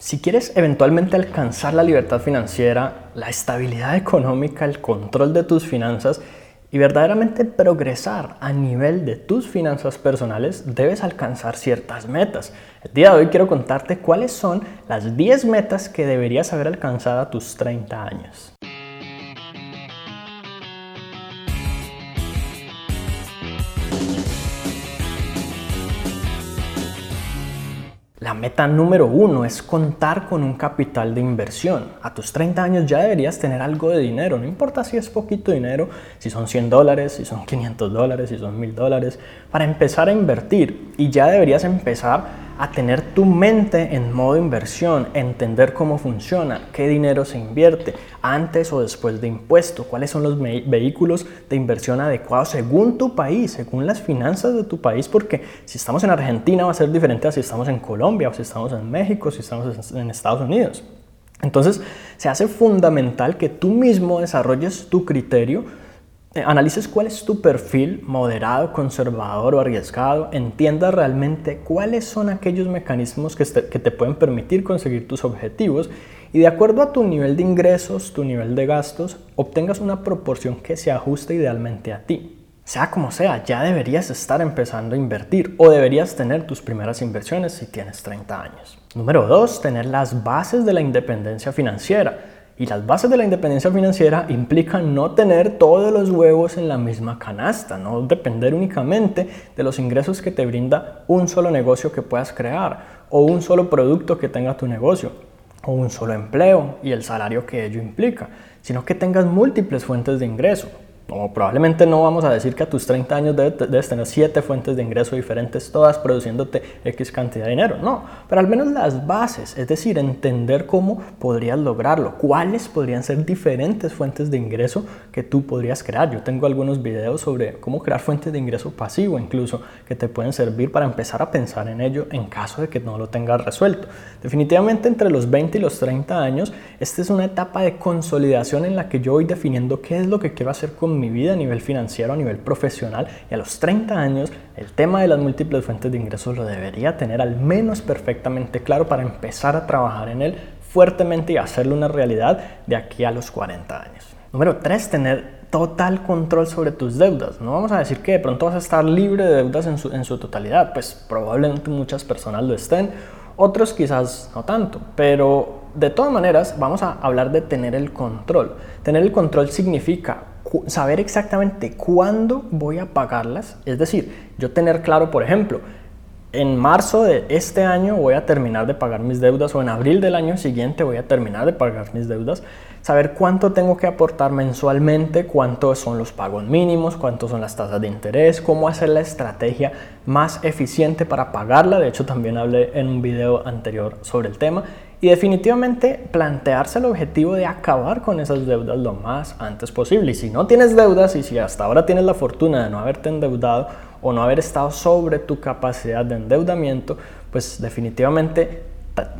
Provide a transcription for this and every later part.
Si quieres eventualmente alcanzar la libertad financiera, la estabilidad económica, el control de tus finanzas y verdaderamente progresar a nivel de tus finanzas personales, debes alcanzar ciertas metas. El día de hoy quiero contarte cuáles son las 10 metas que deberías haber alcanzado a tus 30 años. La meta número uno es contar con un capital de inversión. A tus 30 años ya deberías tener algo de dinero, no importa si es poquito dinero, si son 100 dólares, si son 500 dólares, si son 1000 dólares, para empezar a invertir. Y ya deberías empezar a tener tu mente en modo inversión, entender cómo funciona, qué dinero se invierte, antes o después de impuesto, cuáles son los vehículos de inversión adecuados según tu país, según las finanzas de tu país, porque si estamos en Argentina va a ser diferente a si estamos en Colombia, o si estamos en México, si estamos en Estados Unidos. Entonces, se hace fundamental que tú mismo desarrolles tu criterio analices cuál es tu perfil moderado, conservador o arriesgado, entiendas realmente cuáles son aquellos mecanismos que te, que te pueden permitir conseguir tus objetivos y de acuerdo a tu nivel de ingresos, tu nivel de gastos, obtengas una proporción que se ajuste idealmente a ti. Sea como sea, ya deberías estar empezando a invertir o deberías tener tus primeras inversiones si tienes 30 años. Número 2. Tener las bases de la independencia financiera. Y las bases de la independencia financiera implican no tener todos los huevos en la misma canasta, no depender únicamente de los ingresos que te brinda un solo negocio que puedas crear o un solo producto que tenga tu negocio o un solo empleo y el salario que ello implica, sino que tengas múltiples fuentes de ingreso o probablemente no vamos a decir que a tus 30 años debes tener 7 fuentes de ingreso diferentes, todas produciéndote X cantidad de dinero. No, pero al menos las bases, es decir, entender cómo podrías lograrlo, cuáles podrían ser diferentes fuentes de ingreso que tú podrías crear. Yo tengo algunos videos sobre cómo crear fuentes de ingreso pasivo incluso que te pueden servir para empezar a pensar en ello en caso de que no lo tengas resuelto. Definitivamente entre los 20 y los 30 años, esta es una etapa de consolidación en la que yo voy definiendo qué es lo que quiero hacer con mi vida a nivel financiero, a nivel profesional y a los 30 años el tema de las múltiples fuentes de ingresos lo debería tener al menos perfectamente claro para empezar a trabajar en él fuertemente y hacerlo una realidad de aquí a los 40 años. Número 3, tener total control sobre tus deudas. No vamos a decir que de pronto vas a estar libre de deudas en su, en su totalidad, pues probablemente muchas personas lo estén, otros quizás no tanto, pero de todas maneras vamos a hablar de tener el control. Tener el control significa saber exactamente cuándo voy a pagarlas, es decir, yo tener claro, por ejemplo, en marzo de este año voy a terminar de pagar mis deudas o en abril del año siguiente voy a terminar de pagar mis deudas, saber cuánto tengo que aportar mensualmente, cuántos son los pagos mínimos, cuántos son las tasas de interés, cómo hacer la estrategia más eficiente para pagarla, de hecho también hablé en un video anterior sobre el tema y definitivamente plantearse el objetivo de acabar con esas deudas lo más antes posible. Y si no tienes deudas y si hasta ahora tienes la fortuna de no haberte endeudado o no haber estado sobre tu capacidad de endeudamiento, pues definitivamente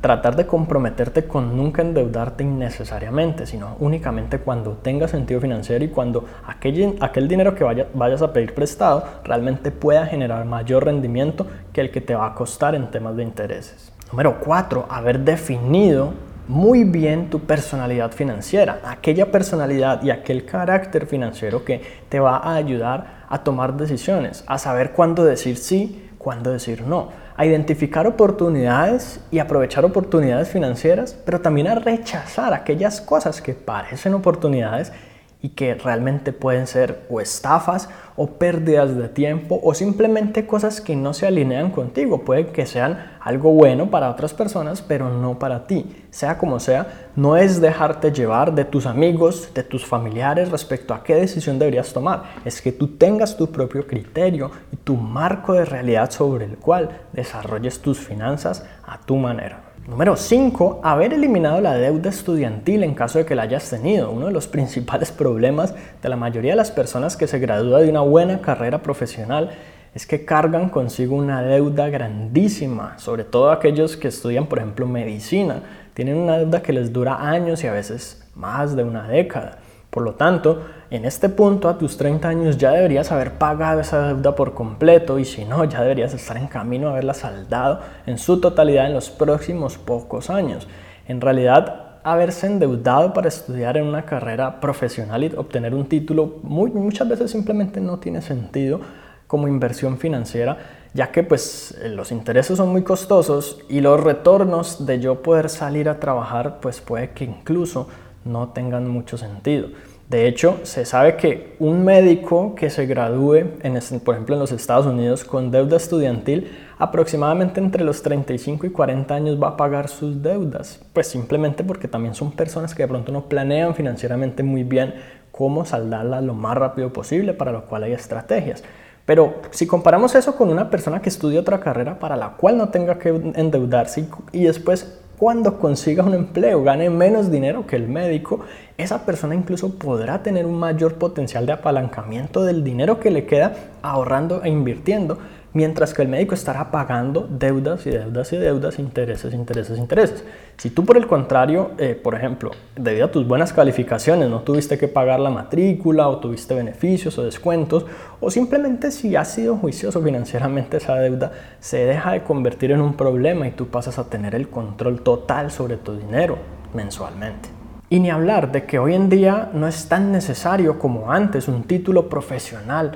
tratar de comprometerte con nunca endeudarte innecesariamente, sino únicamente cuando tenga sentido financiero y cuando aquel, aquel dinero que vayas a pedir prestado realmente pueda generar mayor rendimiento que el que te va a costar en temas de intereses. Número cuatro, haber definido muy bien tu personalidad financiera, aquella personalidad y aquel carácter financiero que te va a ayudar a tomar decisiones, a saber cuándo decir sí, cuándo decir no, a identificar oportunidades y aprovechar oportunidades financieras, pero también a rechazar aquellas cosas que parecen oportunidades y que realmente pueden ser o estafas o pérdidas de tiempo o simplemente cosas que no se alinean contigo. Puede que sean algo bueno para otras personas, pero no para ti. Sea como sea, no es dejarte llevar de tus amigos, de tus familiares respecto a qué decisión deberías tomar. Es que tú tengas tu propio criterio y tu marco de realidad sobre el cual desarrolles tus finanzas a tu manera. Número 5. Haber eliminado la deuda estudiantil en caso de que la hayas tenido. Uno de los principales problemas de la mayoría de las personas que se gradúa de una buena carrera profesional es que cargan consigo una deuda grandísima, sobre todo aquellos que estudian, por ejemplo, medicina. Tienen una deuda que les dura años y a veces más de una década. Por lo tanto, en este punto, a tus 30 años ya deberías haber pagado esa deuda por completo y si no, ya deberías estar en camino a haberla saldado en su totalidad en los próximos pocos años. En realidad, haberse endeudado para estudiar en una carrera profesional y obtener un título muchas veces simplemente no tiene sentido como inversión financiera, ya que pues los intereses son muy costosos y los retornos de yo poder salir a trabajar pues puede que incluso no tengan mucho sentido. De hecho, se sabe que un médico que se gradúe, por ejemplo en los Estados Unidos, con deuda estudiantil, aproximadamente entre los 35 y 40 años va a pagar sus deudas. Pues simplemente porque también son personas que de pronto no planean financieramente muy bien cómo saldarlas lo más rápido posible, para lo cual hay estrategias. Pero si comparamos eso con una persona que estudia otra carrera para la cual no tenga que endeudarse y después cuando consiga un empleo, gane menos dinero que el médico, esa persona incluso podrá tener un mayor potencial de apalancamiento del dinero que le queda ahorrando e invirtiendo mientras que el médico estará pagando deudas y deudas y deudas, intereses, intereses, intereses. Si tú por el contrario, eh, por ejemplo, debido a tus buenas calificaciones no tuviste que pagar la matrícula o tuviste beneficios o descuentos, o simplemente si has sido juicioso financieramente esa deuda se deja de convertir en un problema y tú pasas a tener el control total sobre tu dinero mensualmente. Y ni hablar de que hoy en día no es tan necesario como antes un título profesional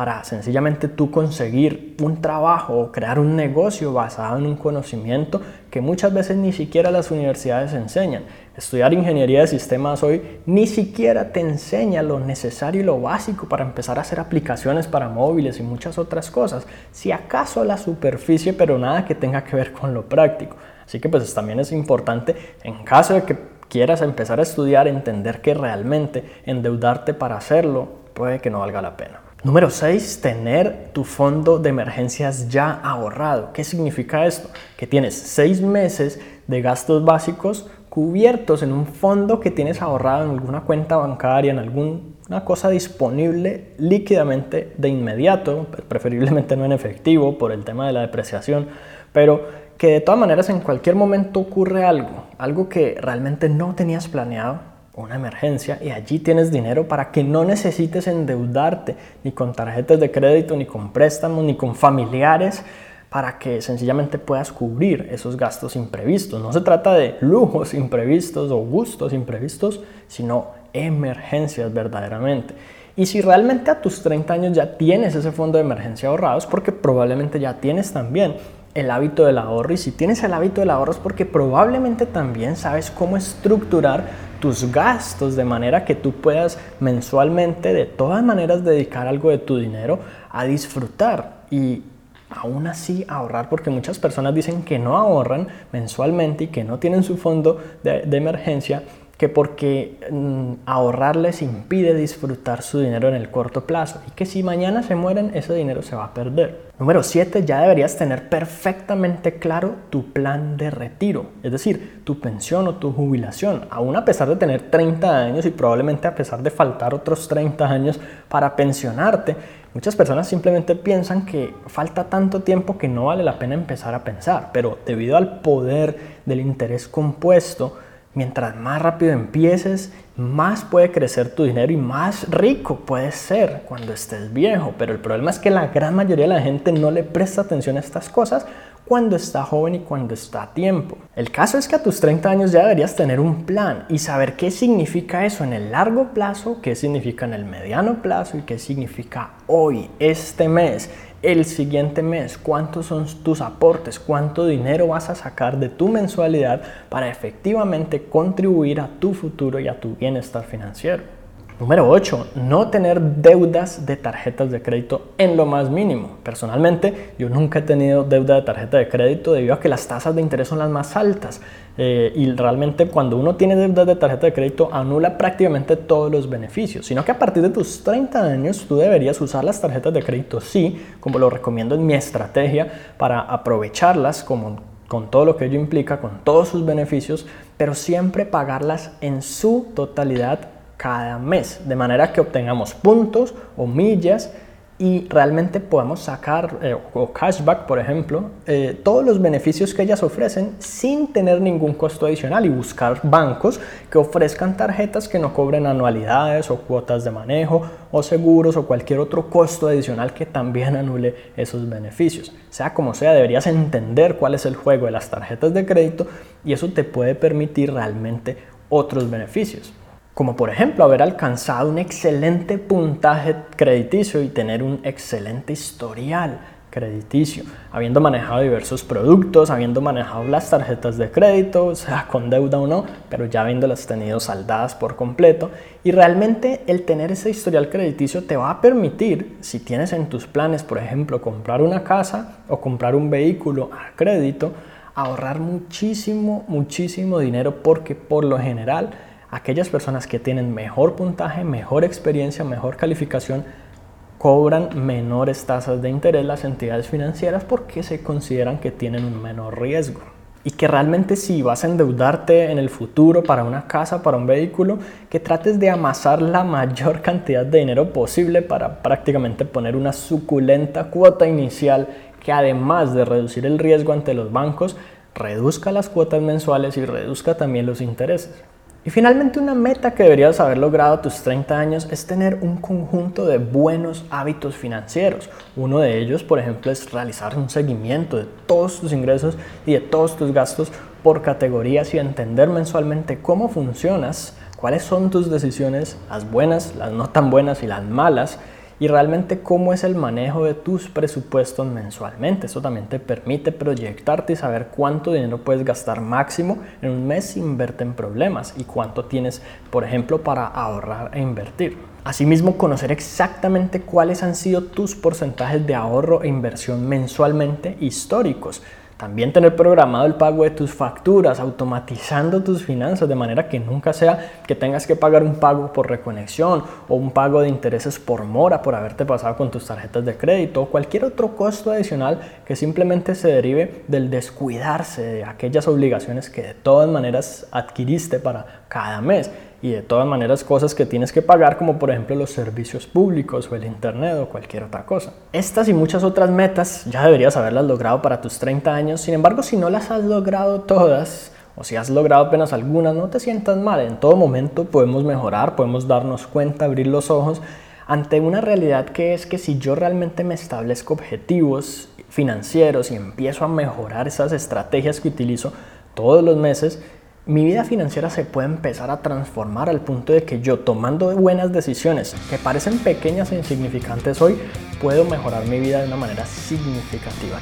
para sencillamente tú conseguir un trabajo o crear un negocio basado en un conocimiento que muchas veces ni siquiera las universidades enseñan. Estudiar ingeniería de sistemas hoy ni siquiera te enseña lo necesario y lo básico para empezar a hacer aplicaciones para móviles y muchas otras cosas. Si acaso la superficie, pero nada que tenga que ver con lo práctico. Así que pues también es importante en caso de que quieras empezar a estudiar, entender que realmente endeudarte para hacerlo puede que no valga la pena. Número 6, tener tu fondo de emergencias ya ahorrado. ¿Qué significa esto? Que tienes seis meses de gastos básicos cubiertos en un fondo que tienes ahorrado en alguna cuenta bancaria, en alguna cosa disponible líquidamente de inmediato, preferiblemente no en efectivo por el tema de la depreciación, pero que de todas maneras en cualquier momento ocurre algo, algo que realmente no tenías planeado una emergencia y allí tienes dinero para que no necesites endeudarte ni con tarjetas de crédito, ni con préstamos, ni con familiares, para que sencillamente puedas cubrir esos gastos imprevistos. No se trata de lujos imprevistos o gustos imprevistos, sino emergencias verdaderamente. Y si realmente a tus 30 años ya tienes ese fondo de emergencia ahorrado, es porque probablemente ya tienes también el hábito del ahorro. Y si tienes el hábito del ahorro es porque probablemente también sabes cómo estructurar tus gastos de manera que tú puedas mensualmente de todas maneras dedicar algo de tu dinero a disfrutar y aún así ahorrar porque muchas personas dicen que no ahorran mensualmente y que no tienen su fondo de, de emergencia que porque mm, ahorrar les impide disfrutar su dinero en el corto plazo y que si mañana se mueren ese dinero se va a perder. Número 7, ya deberías tener perfectamente claro tu plan de retiro, es decir, tu pensión o tu jubilación, aún a pesar de tener 30 años y probablemente a pesar de faltar otros 30 años para pensionarte. Muchas personas simplemente piensan que falta tanto tiempo que no vale la pena empezar a pensar, pero debido al poder del interés compuesto, Mientras más rápido empieces, más puede crecer tu dinero y más rico puedes ser cuando estés viejo. Pero el problema es que la gran mayoría de la gente no le presta atención a estas cosas cuando está joven y cuando está a tiempo. El caso es que a tus 30 años ya deberías tener un plan y saber qué significa eso en el largo plazo, qué significa en el mediano plazo y qué significa hoy, este mes el siguiente mes, cuántos son tus aportes, cuánto dinero vas a sacar de tu mensualidad para efectivamente contribuir a tu futuro y a tu bienestar financiero. Número 8. No tener deudas de tarjetas de crédito en lo más mínimo. Personalmente, yo nunca he tenido deuda de tarjeta de crédito debido a que las tasas de interés son las más altas. Eh, y realmente cuando uno tiene deudas de tarjeta de crédito anula prácticamente todos los beneficios. Sino que a partir de tus 30 años tú deberías usar las tarjetas de crédito, sí, como lo recomiendo en mi estrategia, para aprovecharlas como con todo lo que ello implica, con todos sus beneficios, pero siempre pagarlas en su totalidad cada mes, de manera que obtengamos puntos o millas y realmente podemos sacar, eh, o cashback por ejemplo, eh, todos los beneficios que ellas ofrecen sin tener ningún costo adicional y buscar bancos que ofrezcan tarjetas que no cobren anualidades o cuotas de manejo o seguros o cualquier otro costo adicional que también anule esos beneficios. Sea como sea, deberías entender cuál es el juego de las tarjetas de crédito y eso te puede permitir realmente otros beneficios como por ejemplo haber alcanzado un excelente puntaje crediticio y tener un excelente historial crediticio, habiendo manejado diversos productos, habiendo manejado las tarjetas de crédito, sea con deuda o no, pero ya habiéndolas tenido saldadas por completo. Y realmente el tener ese historial crediticio te va a permitir, si tienes en tus planes, por ejemplo, comprar una casa o comprar un vehículo a crédito, ahorrar muchísimo, muchísimo dinero porque por lo general aquellas personas que tienen mejor puntaje, mejor experiencia, mejor calificación, cobran menores tasas de interés las entidades financieras porque se consideran que tienen un menor riesgo. Y que realmente si vas a endeudarte en el futuro para una casa, para un vehículo, que trates de amasar la mayor cantidad de dinero posible para prácticamente poner una suculenta cuota inicial que además de reducir el riesgo ante los bancos, reduzca las cuotas mensuales y reduzca también los intereses. Y finalmente una meta que deberías haber logrado a tus 30 años es tener un conjunto de buenos hábitos financieros. Uno de ellos, por ejemplo, es realizar un seguimiento de todos tus ingresos y de todos tus gastos por categorías y entender mensualmente cómo funcionas, cuáles son tus decisiones, las buenas, las no tan buenas y las malas, y realmente cómo es el manejo de tus presupuestos mensualmente. Eso también te permite proyectarte y saber cuánto dinero puedes gastar máximo en un mes sin verte en problemas y cuánto tienes, por ejemplo, para ahorrar e invertir. Asimismo, conocer exactamente cuáles han sido tus porcentajes de ahorro e inversión mensualmente históricos también tener programado el pago de tus facturas, automatizando tus finanzas de manera que nunca sea que tengas que pagar un pago por reconexión o un pago de intereses por mora por haberte pasado con tus tarjetas de crédito o cualquier otro costo adicional que simplemente se derive del descuidarse de aquellas obligaciones que de todas maneras adquiriste para cada mes y de todas maneras cosas que tienes que pagar como por ejemplo los servicios públicos o el internet o cualquier otra cosa. Estas y muchas otras metas ya deberías haberlas logrado para tus 30 años, sin embargo si no las has logrado todas o si has logrado apenas algunas, no te sientas mal, en todo momento podemos mejorar, podemos darnos cuenta, abrir los ojos ante una realidad que es que si yo realmente me establezco objetivos financieros y empiezo a mejorar esas estrategias que utilizo todos los meses, mi vida financiera se puede empezar a transformar al punto de que yo tomando buenas decisiones que parecen pequeñas e insignificantes hoy, puedo mejorar mi vida de una manera significativa.